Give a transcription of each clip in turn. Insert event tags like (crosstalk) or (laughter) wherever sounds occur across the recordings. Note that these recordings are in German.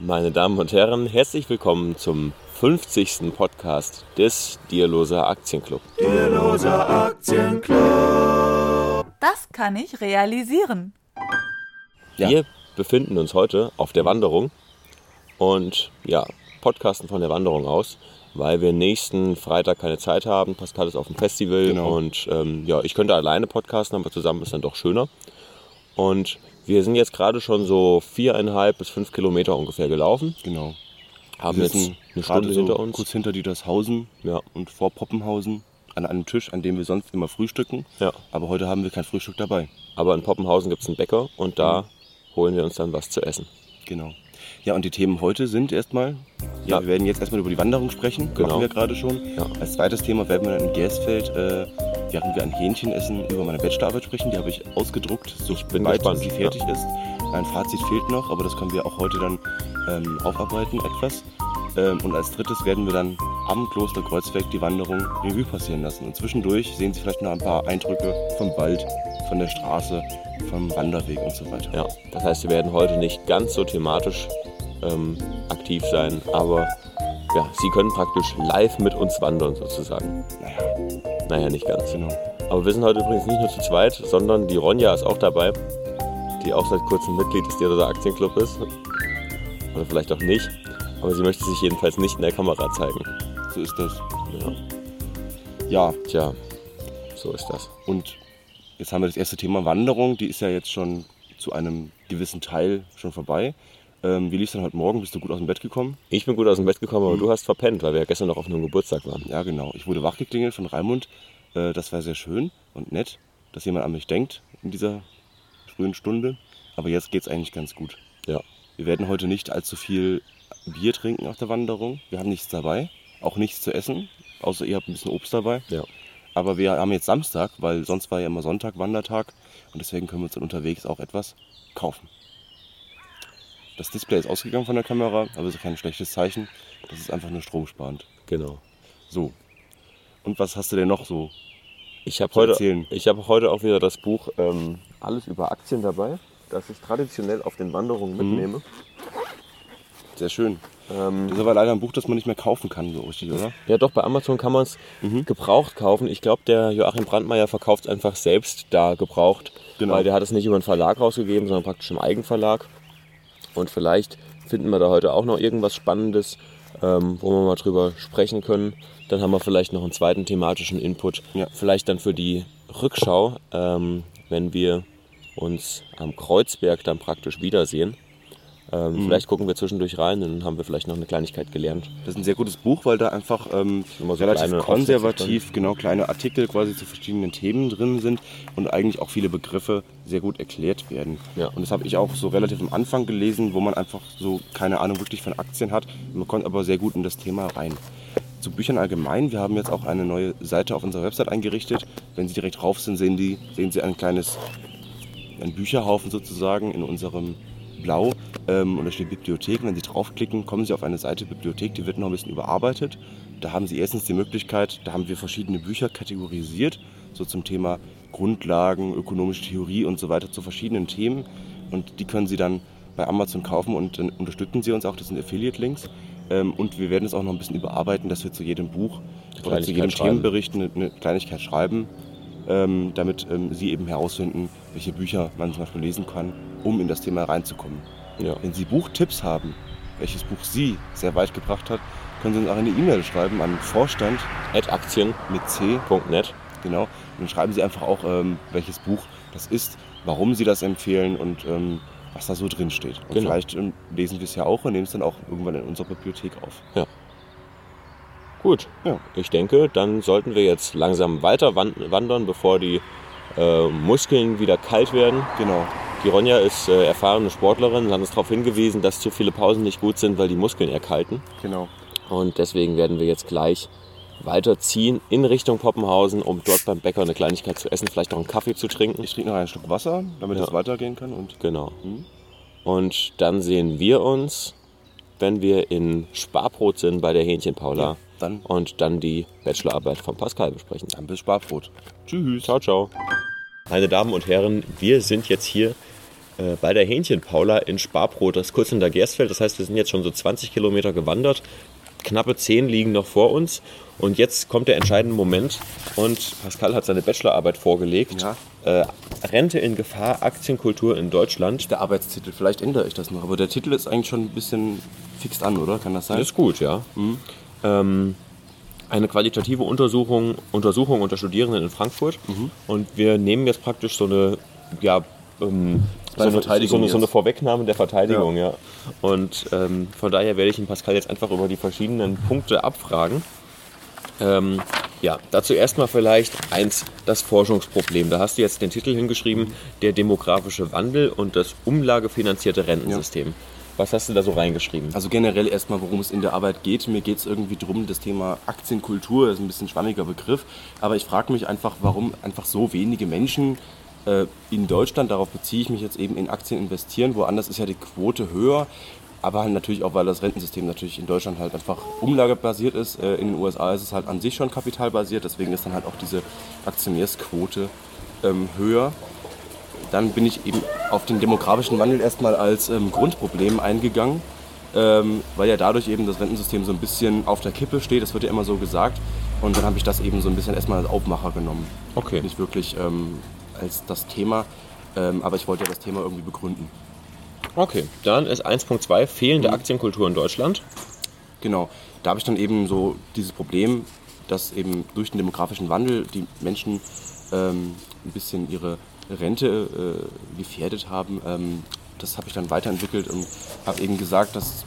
Meine Damen und Herren, herzlich willkommen zum 50. Podcast des Dierloser Aktienclub. Dierloser Aktienclub. Das kann ich realisieren. Ja. Wir befinden uns heute auf der Wanderung und ja, podcasten von der Wanderung aus, weil wir nächsten Freitag keine Zeit haben. Pascal ist auf dem Festival Genau. und ähm, ja, ich könnte alleine podcasten, aber zusammen ist dann doch schöner. Und wir sind jetzt gerade schon so viereinhalb bis fünf Kilometer ungefähr gelaufen, Genau. haben Wir jetzt eine Stunde so hinter uns. Kurz hinter Dietershausen Ja, und vor Poppenhausen an einem Tisch, an dem wir sonst immer frühstücken. ja. Aber heute haben wir kein Frühstück dabei. Aber in Poppenhausen gibt es einen Bäcker und da Mhm. holen wir uns dann was zu essen. Genau. Ja, und die Themen heute sind erstmal, ja, Ja. wir werden jetzt erstmal über die Wanderung sprechen. Genau. Machen wir gerade schon. Ja. Als zweites Thema werden wir dann in Gersfeld, äh, während wir ein Hähnchen essen, über meine Bachelorarbeit sprechen. Die habe ich ausgedruckt, so Ich bin weit gespannt, sie fertig ist. Ein Fazit fehlt noch, aber das können wir auch heute dann ähm, aufarbeiten etwas. Ähm, und als drittes werden wir dann am Kloster Kreuzberg die Wanderung Revue passieren lassen. Und zwischendurch sehen Sie vielleicht noch ein paar Eindrücke vom Wald, von der Straße, vom Wanderweg und so weiter. Ja, das heißt, wir werden heute nicht ganz so thematisch ähm, aktiv sein, aber ja, Sie können praktisch live mit uns wandern sozusagen. Naja, Naja, nicht ganz. genau. Aber wir sind heute übrigens nicht nur zu zweit, sondern die Ronja ist auch dabei, die auch seit kurzem Mitglied des Dieroser Aktienclub ist. Oder vielleicht auch nicht, aber sie möchte sich jedenfalls nicht in der Kamera zeigen. So ist das. Ja. Ja, Tja, so ist das. Und jetzt haben wir das erste Thema Wanderung. Die ist ja jetzt schon zu einem gewissen Teil schon vorbei. Ähm, wie lief es dann heute Morgen? Bist du gut aus dem Bett gekommen? Ich bin gut aus dem Bett gekommen, aber du hast verpennt, weil wir ja gestern noch auf einem Geburtstag waren. Ja, genau. Ich wurde wachgeklingelt von Raimund. Äh, das war sehr schön und nett, dass jemand an mich denkt in dieser frühen Stunde. Aber jetzt geht es eigentlich ganz gut. Ja. Wir werden heute nicht allzu viel Bier trinken auf der Wanderung. Wir haben nichts dabei, auch nichts zu essen, außer ihr habt ein bisschen Obst dabei. Ja. Aber wir haben jetzt Samstag, weil sonst war ja immer Sonntag Wandertag und deswegen können wir uns dann unterwegs auch etwas kaufen. Das Display ist ausgegangen von der Kamera, aber das ist kein schlechtes Zeichen. Das ist einfach nur stromsparend. Genau. So. Und was hast du denn noch so? Ich habe zu heute, erzählen? ich habe heute auch wieder das Buch ähm, Alles über Aktien dabei, das ich traditionell auf den Wanderungen Mhm. Sehr schön. Ähm, Das ist aber leider ein Buch, das man nicht mehr kaufen kann, so richtig, oder? ja, doch, bei Amazon kann man es Mhm. gebraucht kaufen. Ich glaube, der Joachim Brandmeier verkauft es einfach selbst da gebraucht, Genau. weil der hat es nicht über einen Verlag rausgegeben, sondern praktisch im Eigenverlag. Und vielleicht finden wir da heute auch noch irgendwas Spannendes, ähm, wo wir mal drüber sprechen können. Dann haben wir vielleicht noch einen zweiten thematischen Input, Ja. vielleicht dann für die Rückschau, ähm, wenn wir uns am Kreuzberg dann praktisch wiedersehen. Ähm, Mhm. Vielleicht gucken wir zwischendurch rein, dann haben wir vielleicht noch eine Kleinigkeit gelernt. Das ist ein sehr gutes Buch, weil da einfach ähm, so relativ konservativ, genau, kleine Artikel quasi zu verschiedenen Themen drin sind und eigentlich auch viele Begriffe sehr gut erklärt werden. Ja. Und das habe ich auch so relativ am Anfang gelesen, wo man einfach so keine Ahnung wirklich von Aktien hat. Man kommt aber sehr gut in das Thema rein. Zu Büchern allgemein, wir haben jetzt auch eine neue Seite auf unserer Website eingerichtet. Wenn Sie direkt drauf sind, sehen, die, sehen Sie ein kleines ein Bücherhaufen sozusagen in unserem Blau ähm, und da steht Bibliothek. Und wenn Sie draufklicken, kommen Sie auf eine Seite Bibliothek, die wird noch ein bisschen überarbeitet. Da haben Sie erstens die Möglichkeit, da haben wir verschiedene Bücher kategorisiert, so zum Thema Grundlagen, ökonomische Theorie und so weiter zu verschiedenen Themen. Und die können Sie dann bei Amazon kaufen und dann unterstützen Sie uns auch, das sind Affiliate-Links. Ähm, und wir werden es auch noch ein bisschen überarbeiten, dass wir zu jedem Buch oder zu jedem schreiben. Themenbericht eine, eine Kleinigkeit schreiben ähm, damit ähm, Sie eben herausfinden, welche Bücher man zum Beispiel lesen kann, um in das Thema reinzukommen. Ja. Wenn Sie Buchtipps haben, welches Buch Sie sehr weit gebracht hat, können Sie uns auch eine E-Mail schreiben an Vorstand Aktien.net. mit C, genau. Und dann schreiben Sie einfach auch, ähm, welches Buch das ist, warum Sie das empfehlen und ähm, was da so drin steht. Und Genau. vielleicht ähm, lesen wir es ja auch und nehmen es dann auch irgendwann in unserer Bibliothek auf. Gut, Ja. ich denke, dann sollten wir jetzt langsam weiter wan- wandern, bevor die äh, Muskeln wieder kalt werden. Genau. Die Ronja ist äh, erfahrene Sportlerin und hat uns darauf hingewiesen, dass zu viele Pausen nicht gut sind, weil die Muskeln erkalten. Genau. Und deswegen werden wir jetzt gleich weiterziehen in Richtung Poppenhausen, um dort beim Bäcker eine Kleinigkeit zu essen, vielleicht noch einen Kaffee zu trinken. Ich trinke noch einen Schluck Wasser, damit Ja. es weitergehen kann. Und Genau. Mhm. Und dann sehen wir uns, wenn wir in Sparbrot sind bei der Hähnchen Paula dann, und dann die Bachelorarbeit von Pascal besprechen. dann bis Sparbrot. Tschüss. Ciao, ciao. Meine Damen und Herren, wir sind jetzt hier äh, bei der Hähnchen-Paula in Sparbrot, das ist kurz hinter Gersfeld. Das heißt, wir sind jetzt schon so 20 Kilometer gewandert. Knappe 10 liegen noch vor uns. Und jetzt kommt der entscheidende Moment. Und Pascal hat seine Bachelorarbeit vorgelegt. Ja. Äh, Rente in Gefahr, Aktienkultur in Deutschland. Der Arbeitstitel, vielleicht ändere ich das noch. Aber der Titel ist eigentlich schon ein bisschen fixt an, oder? Kann das sein? Das ist gut, ja. Ähm, eine qualitative Untersuchung, Untersuchung unter Studierenden in Frankfurt. Und wir nehmen jetzt praktisch so eine, ja, ähm, so, eine, so, eine, so eine. Vorwegnahme der Verteidigung, ja. Und ähm, von daher werde ich ihn Pascal jetzt einfach über die verschiedenen Punkte abfragen. Ähm, ja, dazu erstmal vielleicht eins, das Forschungsproblem. Da hast du jetzt den Titel hingeschrieben, der demografische Wandel und das umlagefinanzierte Rentensystem. Was hast du da so reingeschrieben? Also generell erstmal, worum es in der Arbeit geht. Mir geht es irgendwie drum, das Thema Aktienkultur, ist ein bisschen schwammiger Begriff, aber ich frage mich einfach, warum einfach so wenige Menschen äh, in Deutschland, darauf beziehe ich mich jetzt eben, in Aktien investieren. Woanders ist ja die Quote höher, aber halt natürlich auch, weil das Rentensystem natürlich in Deutschland halt einfach umlagebasiert ist. Äh, in den USA ist es halt an sich schon kapitalbasiert, deswegen ist dann halt auch diese Aktionärsquote ähm, höher dann bin ich eben auf den demografischen Wandel erstmal als ähm, Grundproblem eingegangen, ähm, weil ja dadurch eben das Rentensystem so ein bisschen auf der Kippe steht, das wird ja immer so gesagt. Und dann habe ich das eben so ein bisschen erstmal als Aufmacher genommen. Okay. Nicht wirklich ähm, als das Thema, ähm, aber ich wollte ja das Thema irgendwie begründen. Okay, dann ist 1.2 fehlende Aktienkultur in Deutschland. Genau, da habe ich dann eben so dieses Problem, dass eben durch den demografischen Wandel die Menschen ähm, ein bisschen ihre Rente äh, gefährdet haben. Ähm, das habe ich dann weiterentwickelt und habe eben gesagt, dass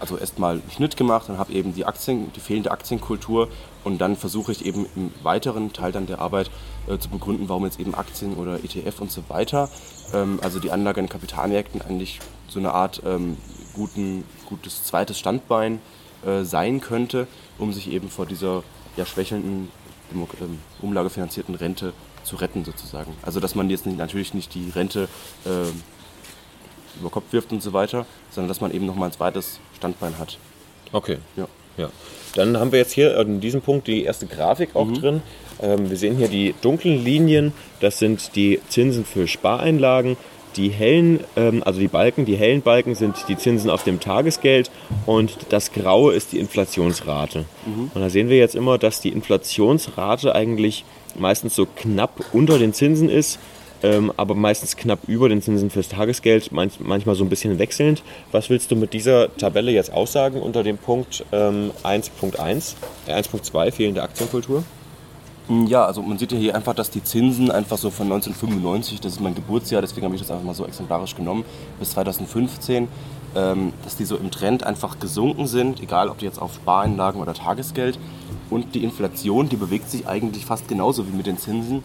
also erstmal einen Schnitt gemacht und habe eben die Aktien, die fehlende Aktienkultur und dann versuche ich eben im weiteren Teil dann der Arbeit äh, zu begründen, warum jetzt eben Aktien oder ETF und so weiter, ähm, also die Anlage in Kapitalmärkten eigentlich so eine Art ähm, guten, gutes zweites Standbein äh, sein könnte, um sich eben vor dieser ja, schwächelnden, ähm, umlagefinanzierten Rente zu retten sozusagen. Also dass man jetzt nicht, natürlich nicht die Rente ähm, über Kopf wirft und so weiter, sondern dass man eben nochmal ein zweites Standbein hat. Okay. Ja. Ja. Dann haben wir jetzt hier in diesem Punkt die erste Grafik auch drin. Ähm, wir sehen hier die dunklen Linien, das sind die Zinsen für Spareinlagen. Die hellen, ähm, also die Balken, die hellen Balken sind die Zinsen auf dem Tagesgeld und das Graue ist die Inflationsrate. Und da sehen wir jetzt immer, dass die Inflationsrate eigentlich meistens so knapp unter den Zinsen ist, ähm, aber meistens knapp über den Zinsen fürs Tagesgeld, manch, manchmal so ein bisschen wechselnd. Was willst du mit dieser Tabelle jetzt aussagen unter dem Punkt ähm, 1.1, äh, 1.2, fehlende Aktienkultur? Ja, also man sieht ja hier einfach, dass die Zinsen einfach so von 1995, das ist mein Geburtsjahr, deswegen habe ich das einfach mal so exemplarisch genommen, bis 2015, ähm, dass die so im Trend einfach gesunken sind, egal ob die jetzt auf Spareinlagen oder Tagesgeld. Und die Inflation, die bewegt sich eigentlich fast genauso wie mit den Zinsen.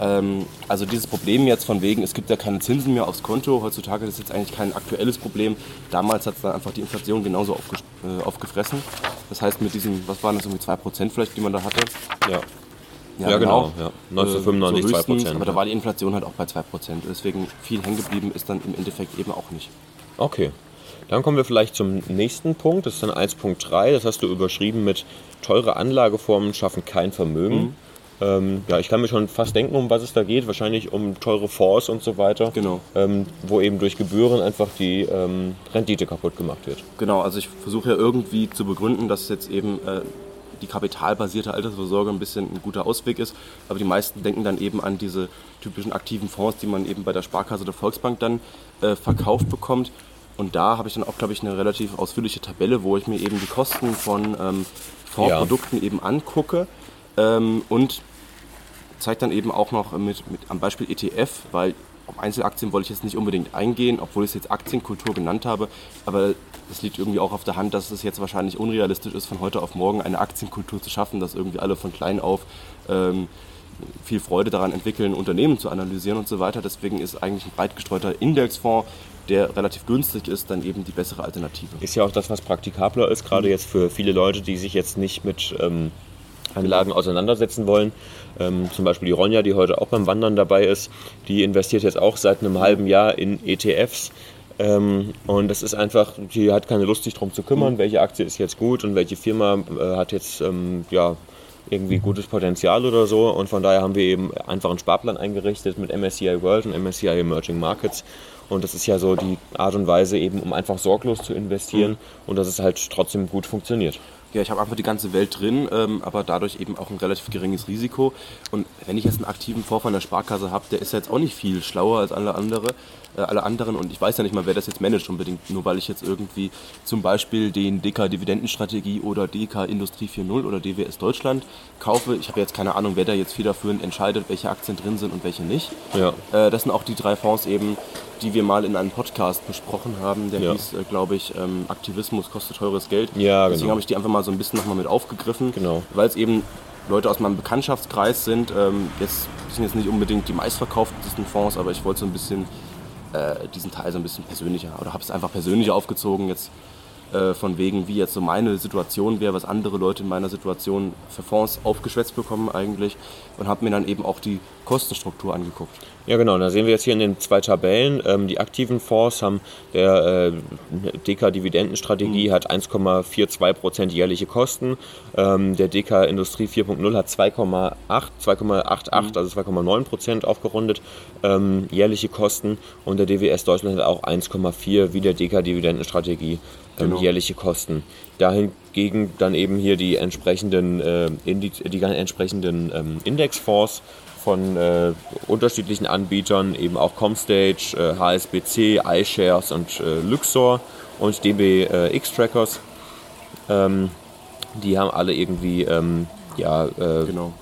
Ähm, also dieses Problem jetzt von wegen, es gibt ja keine Zinsen mehr aufs Konto, heutzutage ist das jetzt eigentlich kein aktuelles Problem. Damals hat es dann einfach die Inflation genauso aufges äh, aufgefressen. Das heißt mit diesen, was waren das, irgendwie 2% vielleicht, die man da hatte? Ja. Ja, genau, ja. 1995 so höchstens, 2%, Aber da ja. war die Inflation halt auch bei 2%. Deswegen viel hängen geblieben ist dann im Endeffekt eben auch nicht. Okay. Dann kommen wir vielleicht zum nächsten Punkt. Das ist dann 1.3. Das hast du überschrieben mit teure Anlageformen schaffen kein Vermögen. Ähm, ja, ich kann mir schon fast denken, um was es da geht. Wahrscheinlich um teure Fonds und so weiter. Genau. Ähm, wo eben durch Gebühren einfach die ähm, Rendite kaputt gemacht wird. Genau, also ich versuche ja irgendwie zu begründen, dass jetzt eben äh, die kapitalbasierte Altersvorsorge ein bisschen ein guter Ausweg ist. Aber die meisten denken dann eben an diese typischen aktiven Fonds, die man eben bei der Sparkasse oder Volksbank dann äh, verkauft bekommt. Und da habe ich dann auch, glaube ich, eine relativ ausführliche Tabelle, wo ich mir eben die Kosten von ähm, Fondsprodukten eben angucke ähm, und zeige dann eben auch noch mit, mit am Beispiel ETF, weil auf Einzelaktien wollte ich jetzt nicht unbedingt eingehen, obwohl ich es jetzt Aktienkultur genannt habe, aber es liegt irgendwie auch auf der Hand, dass es jetzt wahrscheinlich unrealistisch ist, von heute auf morgen eine Aktienkultur zu schaffen, dass irgendwie alle von klein auf ähm, viel Freude daran entwickeln, Unternehmen zu analysieren und so weiter. Deswegen ist eigentlich ein breit gestreuter Indexfonds, der relativ günstig ist, dann eben die bessere Alternative. Ist ja auch das, was praktikabler ist, gerade jetzt für viele Leute, die sich jetzt nicht mit ähm, Anlagen auseinandersetzen wollen. Ähm, zum Beispiel die Ronja, die heute auch beim Wandern dabei ist, die investiert jetzt auch seit einem halben Jahr in ETFs. Ähm, und das ist einfach, die hat keine Lust, sich darum zu kümmern, welche Aktie ist jetzt gut und welche Firma äh, hat jetzt ähm, ja, irgendwie gutes Potenzial oder so. Und von daher haben wir eben einfach einen Sparplan eingerichtet mit MSCI World und MSCI Emerging Markets. Und das ist ja so die Art und Weise eben, um einfach sorglos zu investieren und dass es halt trotzdem gut funktioniert. Ja, ich habe einfach die ganze Welt drin, ähm, aber dadurch eben auch ein relativ geringes Risiko. Und wenn ich jetzt einen aktiven Fonds von der Sparkasse habe, der ist ja jetzt auch nicht viel schlauer als alle andere, äh, alle anderen. Und ich weiß ja nicht mal, wer das jetzt managt unbedingt, nur weil ich jetzt irgendwie zum Beispiel den DK Dividendenstrategie oder DK Industrie 4.0 oder DWS Deutschland kaufe. Ich habe jetzt keine Ahnung, wer da jetzt federführend entscheidet, welche Aktien drin sind und welche nicht. Ja. Äh, das sind auch die drei Fonds eben, die wir mal in einem Podcast besprochen haben. Der Ja. hieß, äh, glaube ich, ähm, Aktivismus kostet teures Geld. Ja, Deswegen genau. habe ich die einfach mal so ein bisschen nochmal mit aufgegriffen. Genau. Weil es eben Leute aus meinem Bekanntschaftskreis sind. Ähm, jetzt sind jetzt nicht unbedingt die meistverkauftesten Fonds, aber ich wollte so ein bisschen äh, diesen Teil so ein bisschen persönlicher oder habe es einfach persönlicher aufgezogen jetzt äh, von wegen, wie jetzt so meine Situation wäre, was andere Leute in meiner Situation für Fonds aufgeschwätzt bekommen eigentlich und habe mir dann eben auch die Kostenstruktur angeguckt. Ja, genau. Da sehen wir jetzt hier in den zwei Tabellen. Ähm, die aktiven Fonds haben der äh, DK-Dividendenstrategie hat 1,42% jährliche Kosten. Ähm, der DK Industrie 4.0 hat 2,8, 2,88, also 2,9% aufgerundet ähm, jährliche Kosten. Und der DWS Deutschland hat auch 1,4 wie der DK-Dividendenstrategie Genau. jährliche Kosten. Dahingegen dann eben hier die entsprechenden, äh, Indiz, die entsprechenden ähm, Indexfonds von äh, unterschiedlichen Anbietern, eben auch Comstage, äh, HSBC, iShares und äh, Luxor und DB äh, X-Trackers. Ähm, die haben alle irgendwie ähm, ja, äh, Genau.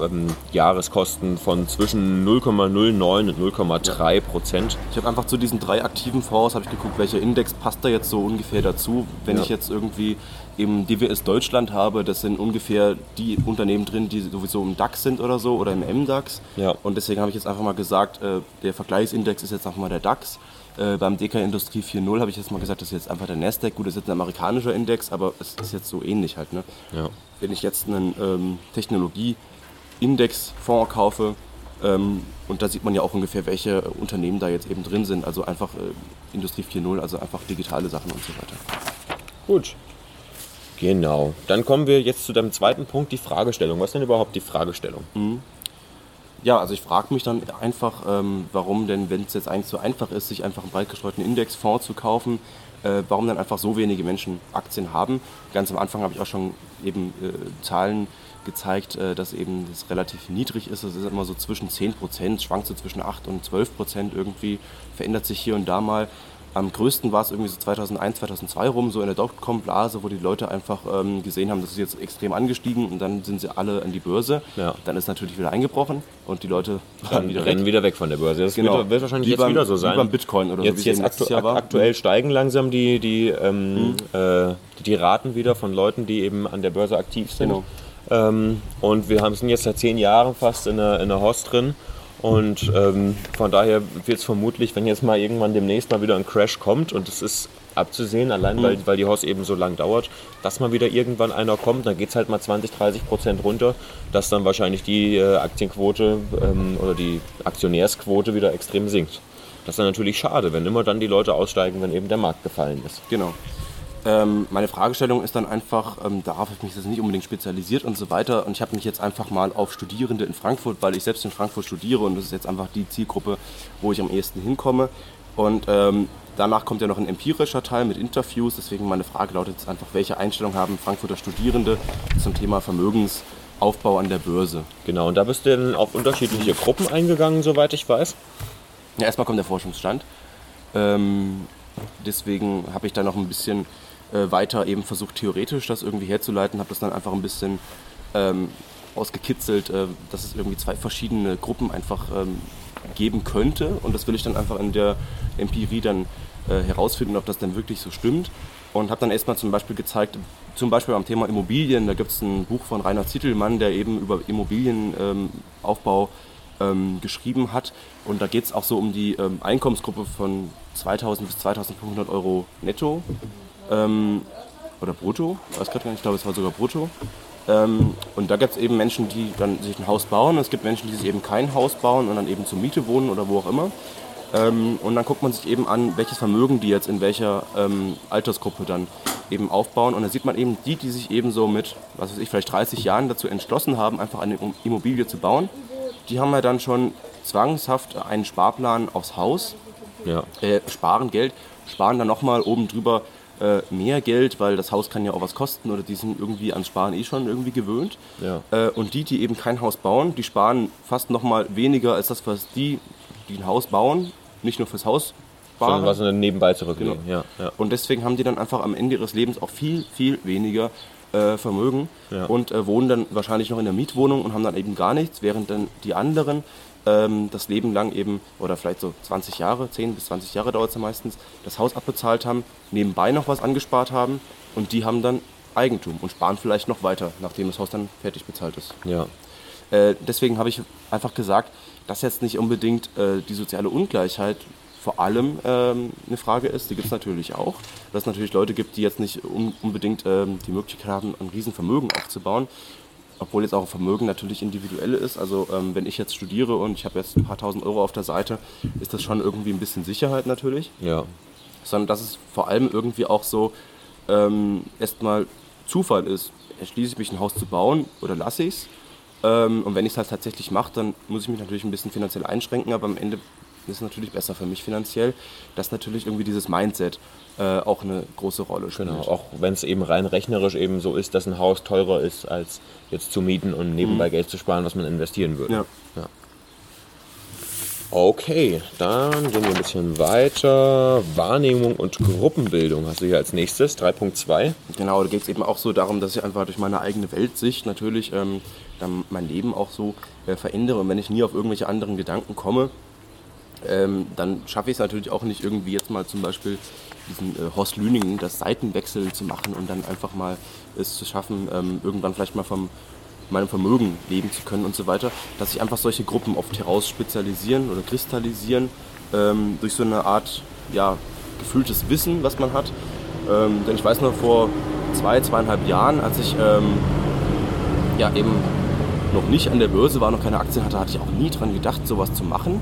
Ähm, Jahreskosten von zwischen 0,09 und 0,3 Prozent. Ich habe einfach zu diesen drei aktiven Fonds habe ich geguckt, welcher Index passt da jetzt so ungefähr dazu. Wenn Ja. ich jetzt irgendwie eben DWS Deutschland habe, das sind ungefähr die Unternehmen drin, die sowieso im DAX sind oder so oder im MDAX. Ja. Und deswegen habe ich jetzt einfach mal gesagt, äh, der Vergleichsindex ist jetzt einfach mal der DAX. Äh, beim DK Industrie 4.0 habe ich jetzt mal gesagt, das ist jetzt einfach der Nasdaq. Gut, das ist jetzt ein amerikanischer Index, aber es ist jetzt so ähnlich halt. Ne? Ja. wenn ich jetzt einen ähm, Technologie-Index-Fonds kaufe, ähm, und da sieht man ja auch ungefähr, welche äh, Unternehmen da jetzt eben drin sind. Also einfach äh, Industrie 4.0, also einfach digitale Sachen und so weiter. Gut. Genau. Dann kommen wir jetzt zu deinem zweiten Punkt, die Fragestellung. Was ist denn überhaupt die Fragestellung? Ja, also ich frage mich dann einfach, ähm, warum denn, wenn es jetzt eigentlich so einfach ist, sich einfach einen breit gestreuten Indexfonds zu kaufen, äh, warum dann einfach so wenige Menschen Aktien haben. Ganz am Anfang habe ich auch schon eben äh, Zahlen gezeigt, äh, dass eben das relativ niedrig ist. Es ist immer so zwischen 10 Prozent, schwankt so zwischen 8 und 12 Prozent irgendwie, verändert sich hier und da mal. Am größten war es irgendwie so 2001, 2002 rum, so in der Dotcom-Blase, wo die Leute einfach ähm, gesehen haben, das ist jetzt extrem angestiegen und dann sind sie alle an die Börse. Ja. Dann ist natürlich wieder eingebrochen und die Leute Dann wieder rennen weg. wieder weg von der Börse. Das Genau. wird, wird wahrscheinlich Wie jetzt beim- wieder so wie sein. beim Bitcoin oder so, jetzt, wie es jetzt aktu. Mhm. aktuell steigen langsam die, die, ähm, äh, die Raten wieder von Leuten, die eben an der Börse aktiv sind. Genau. Ähm, und wir haben, sind jetzt seit zehn Jahren fast in der, in der Host drin. Und ähm, von daher wird es vermutlich, wenn jetzt mal irgendwann demnächst mal wieder ein Crash kommt, und es ist abzusehen, allein Mhm. weil, weil die Host eben so lang dauert, dass mal wieder irgendwann einer kommt, dann geht es halt mal 20, 30 Prozent runter, dass dann wahrscheinlich die äh, Aktienquote ähm, oder die Aktionärsquote wieder extrem sinkt. Das ist dann natürlich schade, wenn immer dann die Leute aussteigen, wenn eben der Markt gefallen ist. Genau. Ähm, meine Fragestellung ist dann einfach, ähm, darauf habe ich mich jetzt nicht unbedingt spezialisiert und so weiter. Und ich habe mich jetzt einfach mal auf Studierende in Frankfurt, weil ich selbst in Frankfurt studiere und das ist jetzt einfach die Zielgruppe, wo ich am ehesten hinkomme. Und ähm, danach kommt ja noch ein empirischer Teil mit Interviews. Deswegen meine Frage lautet jetzt einfach, welche Einstellung haben Frankfurter Studierende zum Thema Vermögensaufbau an der Börse? Genau, und da bist du dann auf unterschiedliche Gruppen eingegangen, soweit ich weiß. Ja, erstmal kommt der Forschungsstand. Ähm, deswegen habe ich da noch ein bisschen äh, weiter eben versucht, theoretisch das irgendwie herzuleiten, habe das dann einfach ein bisschen ähm, ausgekitzelt, äh, dass es irgendwie zwei verschiedene Gruppen einfach ähm, geben könnte. Und das will ich dann einfach in der Empirie dann äh, herausfinden, ob das denn wirklich so stimmt. Und habe dann erstmal zum Beispiel gezeigt, zum Beispiel am Thema Immobilien, da gibt es ein Buch von Rainer Zittelmann, der eben über Immobilienaufbau ähm, ähm, geschrieben hat. Und da geht es auch so um die ähm, Einkommensgruppe von 2000 bis 2500 Euro netto ähm, oder brutto, weiß gerade gar nicht, ich glaube es war sogar brutto. Ähm, und da gibt es eben Menschen, die dann sich ein Haus bauen. Es gibt Menschen, die sich eben kein Haus bauen und dann eben zur Miete wohnen oder wo auch immer. Ähm, und dann guckt man sich eben an, welches Vermögen die jetzt in welcher ähm, Altersgruppe dann eben aufbauen. Und dann sieht man eben die, die sich eben so mit, was weiß ich, vielleicht 30 Jahren dazu entschlossen haben, einfach eine Immobilie zu bauen. Die haben ja dann schon zwangshaft einen Sparplan aufs Haus, Ja. äh, sparen Geld, sparen dann nochmal oben drüber äh, mehr Geld, weil das Haus kann ja auch was kosten oder die sind irgendwie ans Sparen eh schon irgendwie gewöhnt. Ja. Äh, und die, die eben kein Haus bauen, die sparen fast nochmal weniger als das, was die, die ein Haus bauen, nicht nur fürs Haus Sondern sparen. was dann nebenbei zurücklegen. Genau. Ja, ja. Und deswegen haben die dann einfach am Ende ihres Lebens auch viel, viel weniger äh, Vermögen Ja. und äh, wohnen dann wahrscheinlich noch in der Mietwohnung und haben dann eben gar nichts, während dann die anderen ähm, das Leben lang eben, oder vielleicht so 20 Jahre, 10 bis 20 Jahre dauert es ja meistens, das Haus abbezahlt haben, nebenbei noch was angespart haben und die haben dann Eigentum und sparen vielleicht noch weiter, nachdem das Haus dann fertig bezahlt ist. ja. Äh, deswegen habe ich einfach gesagt, dass jetzt nicht unbedingt äh, die soziale Ungleichheit vor allem ähm, eine Frage ist. Die gibt es natürlich auch. Dass es natürlich Leute gibt, die jetzt nicht un unbedingt ähm, die Möglichkeit haben, ein Riesenvermögen aufzubauen. Obwohl jetzt auch Vermögen natürlich individuell ist. Also ähm, wenn ich jetzt studiere und ich habe jetzt ein paar tausend Euro auf der Seite, ist das schon irgendwie ein bisschen Sicherheit natürlich ja. sondern dass es vor allem irgendwie auch so ähm, erstmal Zufall ist. Entschließe ich mich ein Haus zu bauen oder lasse ich es? Ähm, und wenn ich es halt tatsächlich mache, dann muss ich mich natürlich ein bisschen finanziell einschränken, aber am Ende ist es natürlich besser für mich finanziell, dass natürlich irgendwie dieses Mindset äh, auch eine große Rolle spielt. Genau, auch wenn es eben rein rechnerisch eben so ist, dass ein Haus teurer ist, als jetzt zu mieten und nebenbei Geld zu sparen, was man investieren würde. Ja. Ja. Okay, dann gehen wir ein bisschen weiter. Wahrnehmung und Gruppenbildung hast du hier als nächstes, 3.2. Genau, da geht es eben auch so darum, dass ich einfach durch meine eigene Weltsicht natürlich ähm, dann mein Leben auch so äh, verändere. Und wenn ich nie auf irgendwelche anderen Gedanken komme, ähm, dann schaffe ich es natürlich auch nicht irgendwie jetzt mal zum Beispiel diesen äh, Horst Lüningen, das Seitenwechsel zu machen und dann einfach mal es zu schaffen, ähm, irgendwann vielleicht mal vom meinem Vermögen leben zu können und so weiter, dass sich einfach solche Gruppen oft herausspezialisieren oder kristallisieren ähm, durch so eine Art ja, gefühltes Wissen, was man hat. Ähm, denn ich weiß noch vor zwei, zweieinhalb Jahren, als ich ähm, ja eben noch nicht an der Börse war, noch keine Aktien hatte, hatte ich auch nie dran gedacht, sowas zu machen.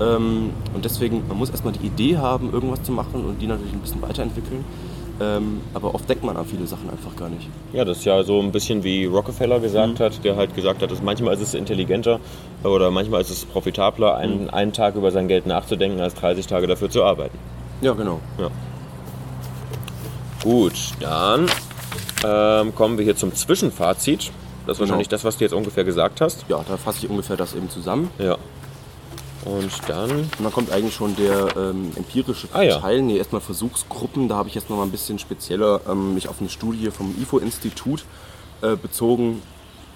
Ähm, und deswegen, man muss erstmal die Idee haben, irgendwas zu machen und die natürlich ein bisschen weiterentwickeln. Ähm, aber oft denkt man an viele Sachen einfach gar nicht. Ja, das ist ja so ein bisschen wie Rockefeller gesagt hat, der halt gesagt hat, dass manchmal ist es intelligenter oder manchmal ist es profitabler, einen, einen Tag über sein Geld nachzudenken, als 30 Tage dafür zu arbeiten. Ja, genau. Ja. Gut, dann ähm, kommen wir hier zum Zwischenfazit. Das ist wahrscheinlich das, was du jetzt ungefähr gesagt hast. Ja, da fasse ich ungefähr das eben zusammen. Ja. Und dann, Und dann kommt eigentlich schon der ähm, empirische Ah, ja. Teil. Nee, erstmal Versuchsgruppen. Da habe ich jetzt noch mal ein bisschen spezieller ähm, mich auf eine Studie vom IFO-Institut äh, bezogen.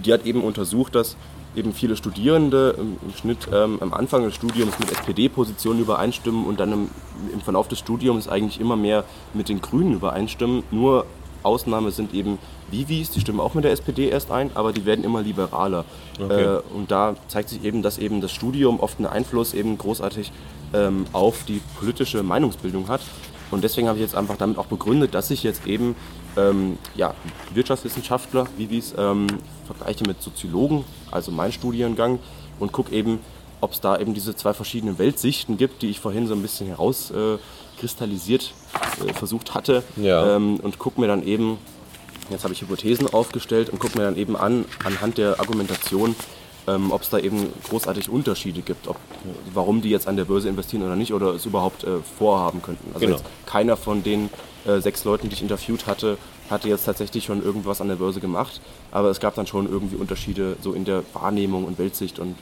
Die hat eben untersucht, dass eben viele Studierende im, im Schnitt ähm, am Anfang des Studiums mit SPD-Positionen übereinstimmen und dann im, im Verlauf des Studiums eigentlich immer mehr mit den Grünen übereinstimmen. Nur Ausnahme sind eben Vivis, die stimmen auch mit der SPD erst ein, aber die werden immer liberaler. Okay. Äh, und da zeigt sich eben, dass eben das Studium oft einen Einfluss eben großartig ähm, auf die politische Meinungsbildung hat. Und deswegen habe ich jetzt einfach damit auch begründet, dass ich jetzt eben ähm, ja, Wirtschaftswissenschaftler, Vivis, ähm, vergleiche mit Soziologen, also mein Studiengang, und gucke eben, ob es da eben diese zwei verschiedenen Weltsichten gibt, die ich vorhin so ein bisschen herauskristallisiert äh, äh, versucht hatte. Ja. Ähm, und gucke mir dann eben, jetzt habe ich Hypothesen aufgestellt und gucke mir dann eben an, anhand der Argumentation, ähm, ob es da eben großartig Unterschiede gibt, ob, warum die jetzt an der Börse investieren oder nicht oder es überhaupt äh, vorhaben könnten. Also Genau. jetzt keiner von den äh, sechs Leuten, die ich interviewt hatte, hatte jetzt tatsächlich schon irgendwas an der Börse gemacht, aber es gab dann schon irgendwie Unterschiede so in der Wahrnehmung und Weltsicht und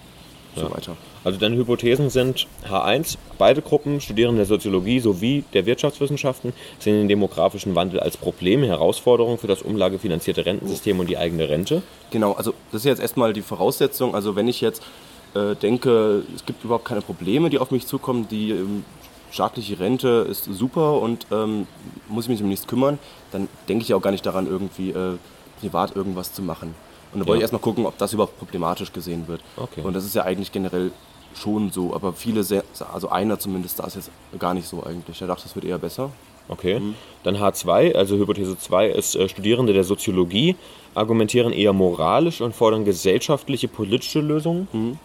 so weiter. also deine Hypothesen sind H1, beide Gruppen, Studierende der Soziologie sowie der Wirtschaftswissenschaften, sehen den demografischen Wandel als Problem, Herausforderung für das umlagefinanzierte Rentensystem und die eigene Rente. Genau, also das ist jetzt erstmal die Voraussetzung. Also wenn ich jetzt äh, denke, es gibt überhaupt keine Probleme, die auf mich zukommen, die ähm, staatliche Rente ist super und ähm, muss ich mich um nichts kümmern, dann denke ich auch gar nicht daran, irgendwie äh, privat irgendwas zu machen. Und da wollte Ja. ich erstmal gucken, ob das überhaupt problematisch gesehen wird. Okay. Und das ist ja eigentlich generell schon so, aber viele, sehr, also einer zumindest, da ist jetzt gar nicht so eigentlich. Er dachte, es wird eher besser. Okay. Dann H2, also Hypothese 2 ist, äh, Studierende der Soziologie argumentieren eher moralisch und fordern gesellschaftliche, politische Lösungen.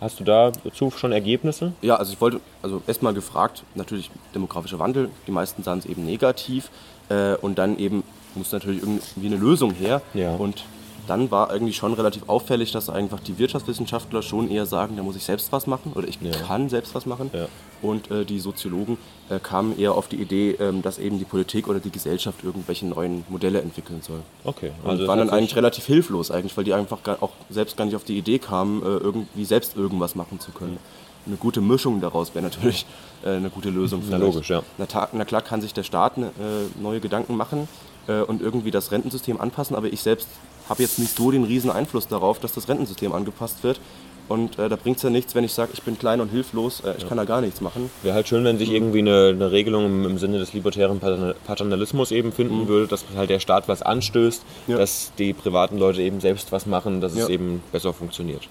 Hast du dazu schon Ergebnisse? Ja, also ich wollte, also erstmal gefragt, natürlich demografischer Wandel, die meisten sahen es eben negativ äh, und dann eben muss natürlich irgendwie eine Lösung her. Ja. Und dann war irgendwie schon relativ auffällig, dass einfach die Wirtschaftswissenschaftler schon eher sagen, da muss ich selbst was machen oder ich Ja. kann selbst was machen. Ja. Und äh, die Soziologen äh, kamen eher auf die Idee, ähm, dass eben die Politik oder die Gesellschaft irgendwelche neuen Modelle entwickeln soll. Okay. Und Also waren dann eigentlich relativ hilflos eigentlich, weil die einfach gar, auch selbst gar nicht auf die Idee kamen, äh, irgendwie selbst irgendwas machen zu können. Eine gute Mischung daraus wäre natürlich äh, eine gute Lösung. Na, logisch, ja. Na, na klar kann sich der Staat äh, neue Gedanken machen äh, und irgendwie das Rentensystem anpassen, aber ich selbst habe jetzt nicht so den riesen Einfluss darauf, dass das Rentensystem angepasst wird. Und äh, da bringt es ja nichts, wenn ich sage, ich bin klein und hilflos, äh, ich kann da gar nichts machen. Wäre halt schön, wenn sich irgendwie eine, eine Regelung im, im Sinne des libertären Patern- Paternalismus eben finden würde, dass halt der Staat was anstößt, Ja. dass die privaten Leute eben selbst was machen, dass es Ja. eben besser funktioniert.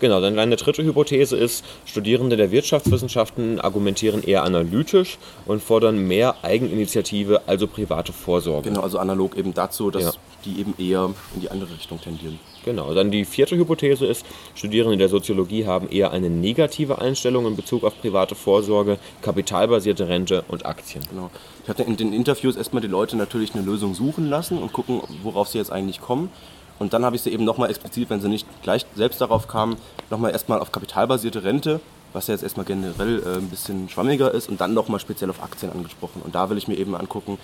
Genau, dann eine dritte Hypothese ist, Studierende der Wirtschaftswissenschaften argumentieren eher analytisch und fordern mehr Eigeninitiative, also private Vorsorge. Genau, also analog eben dazu, dass Ja. Die eben eher in die andere Richtung tendieren. Genau, dann die vierte Hypothese ist, Studierende der Soziologie haben eher eine negative Einstellung in Bezug auf private Vorsorge, kapitalbasierte Rente und Aktien. Genau. Ich habe in den Interviews erstmal die Leute natürlich eine Lösung suchen lassen und gucken, worauf sie jetzt eigentlich kommen. Und dann habe ich sie eben nochmal explizit, wenn sie nicht gleich selbst darauf kamen, nochmal erstmal auf kapitalbasierte Rente, was ja jetzt erstmal generell äh, ein bisschen schwammiger ist, und dann nochmal speziell auf Aktien angesprochen. Und da will ich mir eben angucken,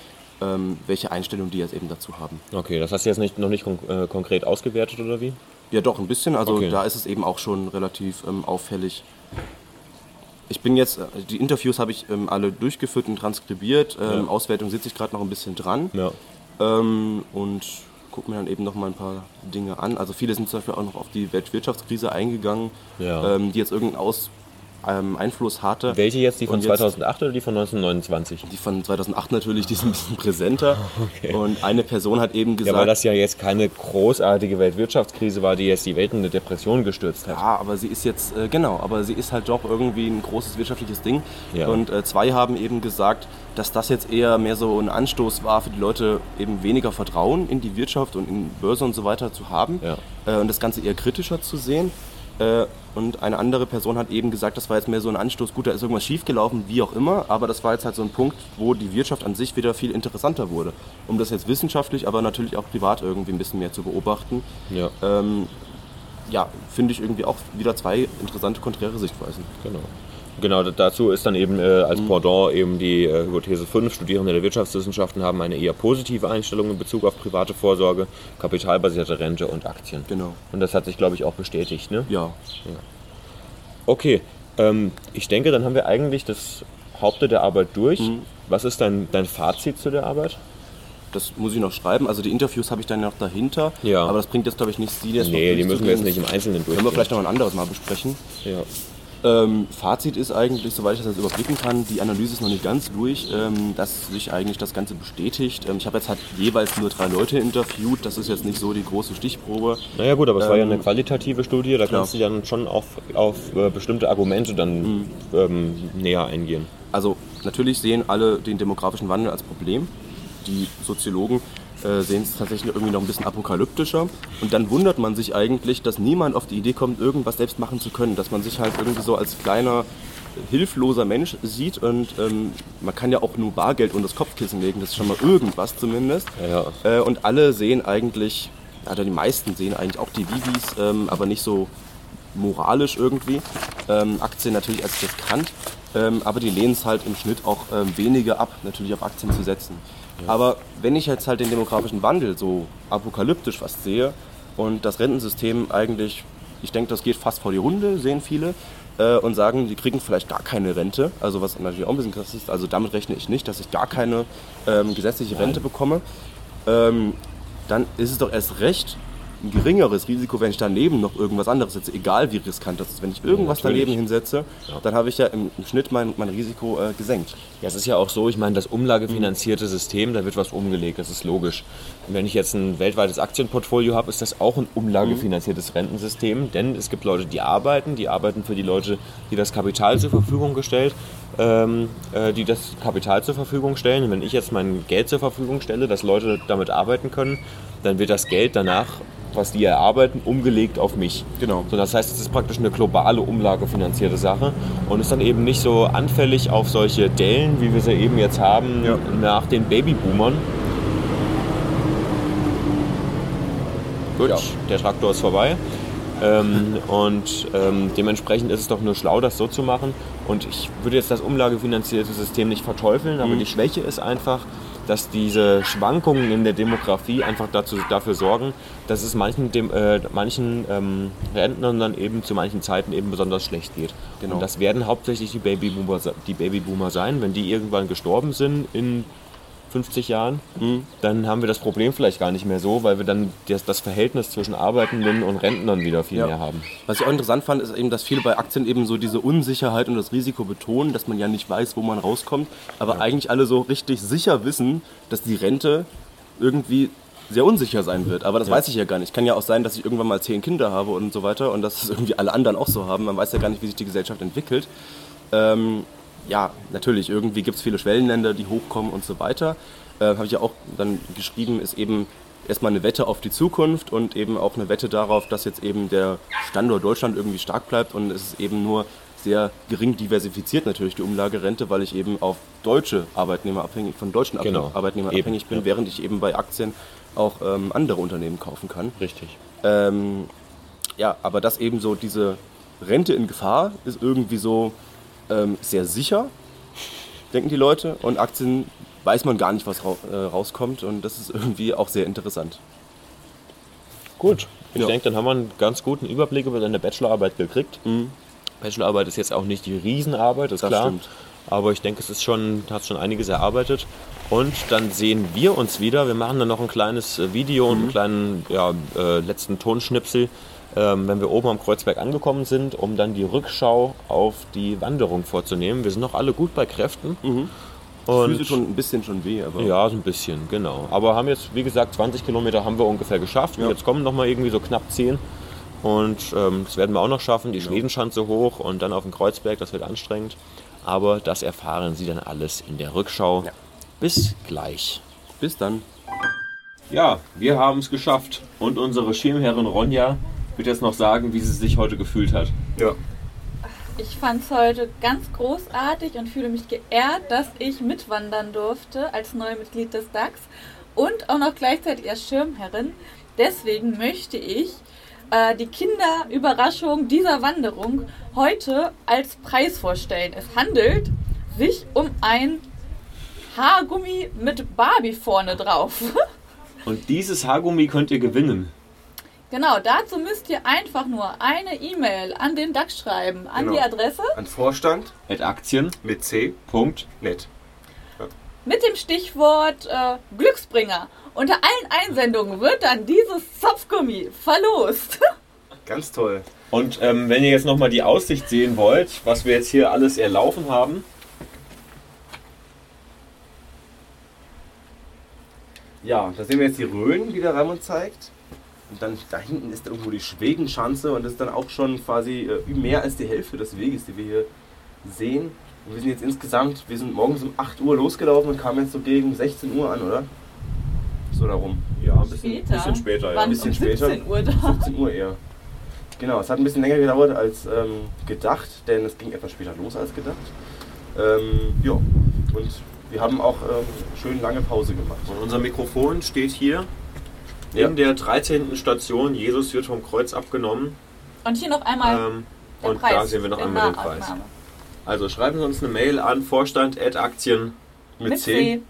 welche Einstellung die jetzt eben dazu haben. Okay, das hast du jetzt nicht, noch nicht kon äh, konkret ausgewertet oder wie? Ja, doch, ein bisschen. Also Okay. da ist es eben auch schon relativ ähm, auffällig. Ich bin jetzt, äh, die Interviews habe ich ähm, alle durchgeführt und transkribiert. Ähm, Ja. Auswertung sitze ich gerade noch ein bisschen dran. Ja. Ähm, und gucke mir dann eben noch mal ein paar Dinge an. Also viele sind zum Beispiel auch noch auf die Weltwirtschaftskrise eingegangen, Ja. ähm, die jetzt irgendeinen Aus, ähm, Einfluss hatte. Welche jetzt, die von jetzt- 2008 oder die von 1929? Die von 2008 natürlich, die ist ein bisschen präsenter. (laughs) Und eine Person hat eben Ja, gesagt, weil das ja jetzt keine großartige Weltwirtschaftskrise war, die jetzt die Welt in eine Depression gestürzt hat. Ja, aber sie ist jetzt, äh, genau, aber sie ist halt doch irgendwie ein großes wirtschaftliches Ding. Ja. Und äh, zwei haben eben gesagt, dass das jetzt eher mehr so ein Anstoß war für die Leute, eben weniger Vertrauen in die Wirtschaft und in Börse und so weiter zu haben Ja. äh, und das Ganze eher kritischer zu sehen. Äh, und eine andere Person hat eben gesagt, das war jetzt mehr so ein Anstoß, gut, da ist irgendwas schiefgelaufen, wie auch immer, aber das war jetzt halt so ein Punkt, wo die Wirtschaft an sich wieder viel interessanter wurde. Um das jetzt wissenschaftlich, aber natürlich auch privat irgendwie ein bisschen mehr zu beobachten Ja, ähm, ja, finde ich irgendwie auch wieder zwei interessante konträre Sichtweisen. genau. Genau, dazu ist dann eben äh, als Pendant eben die äh, Hypothese 5, Studierende der Wirtschaftswissenschaften haben eine eher positive Einstellung in Bezug auf private Vorsorge, kapitalbasierte Rente und Aktien. Genau. Und das hat sich, glaube ich, auch bestätigt. Ne? Ja, Okay, ähm, ich denke, dann haben wir eigentlich das Haupte der Arbeit durch. Mhm. Was ist dein, dein Fazit zu der Arbeit? das muss ich noch schreiben. Also die Interviews habe ich dann noch dahinter. Ja. Aber das bringt jetzt, glaube ich, nicht Sie jetzt noch Nee, die müssen wir jetzt nicht im Einzelnen Können wir vielleicht noch ein anderes Mal besprechen. Ja. Ähm, Fazit ist eigentlich, soweit ich das jetzt überblicken kann, die Analyse ist noch nicht ganz durch, ähm, dass sich eigentlich das Ganze bestätigt. Ähm, ich habe jetzt halt jeweils nur drei Leute interviewt, das ist jetzt nicht so die große Stichprobe. Naja gut, aber es war ja eine Ähm, qualitative Studie, da kannst du dann schon auf, auf äh, bestimmte Argumente dann Mhm. ähm, näher eingehen. Also natürlich sehen alle den demografischen Wandel als Problem. Die Soziologen äh, sehen es tatsächlich irgendwie noch ein bisschen apokalyptischer. Und dann wundert man sich eigentlich, dass niemand auf die Idee kommt, irgendwas selbst machen zu können. Dass man sich halt irgendwie so als kleiner, hilfloser Mensch sieht. Und ähm, man kann ja auch nur Bargeld unter das Kopfkissen legen. Das ist schon mal irgendwas zumindest. Ja, ja. Äh, und alle sehen eigentlich, also die meisten sehen eigentlich auch die Vivis, ähm, aber nicht so moralisch irgendwie. Ähm, Aktien natürlich als riskant, ähm, aber die lehnen es halt im Schnitt auch ähm, weniger ab, natürlich auf Aktien zu setzen. Aber wenn ich jetzt halt den demografischen Wandel so apokalyptisch fast sehe und das Rentensystem eigentlich, ich denke, das geht fast vor die Runde, sehen viele, äh, und sagen, die kriegen vielleicht gar keine Rente, also was natürlich auch ein bisschen krass ist, also damit rechne ich nicht, dass ich gar keine ähm, gesetzliche Rente bekomme, ähm, dann ist es doch erst recht ein geringeres Risiko, wenn ich daneben noch irgendwas anderes setze, egal wie riskant das ist. Wenn ich irgendwas natürlich. daneben hinsetze, dann habe ich ja im, im Schnitt mein, mein Risiko äh, gesenkt. Ja, es ist ja auch so, ich meine, das umlagefinanzierte System, da wird was umgelegt, das ist logisch. Und wenn ich jetzt ein weltweites Aktienportfolio habe, ist das auch ein umlagefinanziertes Rentensystem, denn es gibt Leute, die arbeiten, die arbeiten für die Leute, die das Kapital zur Verfügung gestellt, ähm, äh, die das Kapital zur Verfügung stellen. Und wenn ich jetzt mein Geld zur Verfügung stelle, dass Leute damit arbeiten können, dann wird das Geld danach was die erarbeiten, umgelegt auf mich. Genau. So, das heißt, es ist praktisch eine globale umlagefinanzierte Sache und ist dann eben nicht so anfällig auf solche Dellen, wie wir sie eben jetzt haben, Ja. nach den Babyboomern. Gut, Ja. der Traktor ist vorbei. Ähm, (laughs) und ähm, dementsprechend ist es doch nur schlau, das so zu machen. Und ich würde jetzt das umlagefinanzierte System nicht verteufeln, aber Mhm. die Schwäche ist einfach, dass diese Schwankungen in der Demografie einfach dazu, dafür sorgen, dass es manchen, dem, äh, manchen ähm, Rentnern dann eben zu manchen Zeiten eben besonders schlecht geht. Genau. Und das werden hauptsächlich die Babyboomer, die Babyboomer sein. Wenn die irgendwann gestorben sind in 50 Jahren, dann haben wir das Problem vielleicht gar nicht mehr so, weil wir dann das, das Verhältnis zwischen Arbeitenden und Rentnern wieder viel Ja. mehr haben. Was ich auch interessant fand, ist eben, dass viele bei Aktien eben so diese Unsicherheit und das Risiko betonen, dass man ja nicht weiß, wo man rauskommt, aber eigentlich alle so richtig sicher wissen, dass die Rente irgendwie sehr unsicher sein wird. Aber das weiß ich ja gar nicht. Kann ja auch sein, dass ich irgendwann mal zehn Kinder habe und so weiter und dass es (laughs) irgendwie alle anderen auch so haben. Man weiß ja gar nicht, wie sich die Gesellschaft entwickelt. Ähm, ja, natürlich, irgendwie gibt es viele Schwellenländer, die hochkommen und so weiter. Äh, Habe ich ja auch dann geschrieben, ist eben erstmal eine Wette auf die Zukunft und eben auch eine Wette darauf, dass jetzt eben der Standort Deutschland irgendwie stark bleibt und es ist eben nur sehr gering diversifiziert natürlich die Umlagerente, weil ich eben auf deutsche Arbeitnehmer abhängig, von deutschen Genau. Arbeitnehmern Eben, abhängig bin, ja. während ich eben bei Aktien auch ähm, andere Unternehmen kaufen kann. Richtig. Ähm, ja, aber dass eben so diese Rente in Gefahr ist irgendwie so ähm, sehr sicher, denken die Leute. Und Aktien weiß man gar nicht, was rau äh, rauskommt. Und das ist irgendwie auch sehr interessant. Gut. Ich Ja. denke, dann haben wir einen ganz guten Überblick über deine Bachelorarbeit gekriegt. Bachelorarbeit ist jetzt auch nicht die Riesenarbeit, ist Das klar. stimmt. Aber ich denke, es ist schon, hat schon einiges erarbeitet. Und dann sehen wir uns wieder. Wir machen dann noch ein kleines äh, Video und einen kleinen ja, äh, letzten Tonschnipsel, ähm, wenn wir oben am Kreuzberg angekommen sind, um dann die Rückschau auf die Wanderung vorzunehmen. Wir sind noch alle gut bei Kräften. Und Füße schon ein bisschen schon weh, aber ja, so ein bisschen, genau. Aber haben jetzt, wie gesagt, 20 Kilometer haben wir ungefähr geschafft. Und Ja. jetzt kommen noch mal irgendwie so knapp 10. Und ähm, das werden wir auch noch schaffen. Genau. Die Schwedenschanze hoch und dann auf den Kreuzberg, das wird anstrengend. Aber das erfahren Sie dann alles in der Rückschau. Ja. Bis gleich. bis dann. Ja, wir haben es geschafft. Und unsere Schirmherrin Ronja wird jetzt noch sagen, wie sie sich heute gefühlt hat. Ja. Ich fand es heute ganz großartig und fühle mich geehrt, dass ich mitwandern durfte als Neumitglied des DAX und auch noch gleichzeitig als Schirmherrin. Deswegen möchte ich äh, die Kinderüberraschung dieser Wanderung heute als Preis vorstellen. Es handelt sich um ein Haargummi mit Barbie vorne drauf. (laughs) Und dieses Haargummi könnt ihr gewinnen. Genau, dazu müsst ihr einfach nur eine E-Mail an den DAX schreiben, an Genau. die Adresse An Vorstand At Aktien. mit C. Punkt. Net. mit dem Stichwort äh, Glücksbringer. Unter allen Einsendungen wird dann dieses Zopfgummi verlost. (laughs) Ganz toll. Und ähm, wenn ihr jetzt nochmal die Aussicht sehen wollt, was wir jetzt hier alles erlaufen haben. Ja, da sehen wir jetzt die Rhön, die der Raimund zeigt. Und dann da hinten ist irgendwo die Schwedenschanze und das ist dann auch schon quasi äh, mehr als die Hälfte des Weges, die wir hier sehen. Und wir sind jetzt insgesamt, wir sind morgens um 8 Uhr losgelaufen und kamen jetzt so gegen 16 Uhr an, oder? So darum. Ja, ein bisschen Später. bisschen später. Ja. Waren bisschen um später. 17 Uhr da. 17 Uhr eher. Genau, es hat ein bisschen länger gedauert als ähm, gedacht, denn es ging etwas später los als gedacht. Ähm, ja, und wir haben auch ähm, schön lange Pause gemacht. Und unser Mikrofon steht hier Ja. in der 13. Station. Jesus wird vom Kreuz abgenommen. Und hier noch einmal Ähm, der und Preis. da sehen wir noch einmal den Preis. Also schreiben Sie uns eine Mail an vorstand.aktien.net Mit C.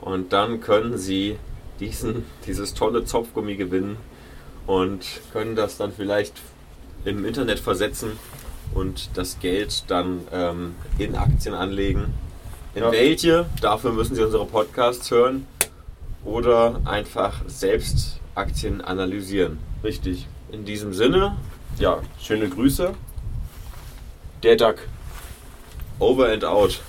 und dann können Sie diesen, dieses tolle Zopfgummi gewinnen und können das dann vielleicht im Internet versetzen und das Geld dann ähm, in Aktien anlegen. In Ja. welche? Dafür müssen Sie unsere Podcasts hören oder einfach selbst Aktien analysieren. Richtig. In diesem Sinne, Ja, schöne Grüße. Der Duck. over and out.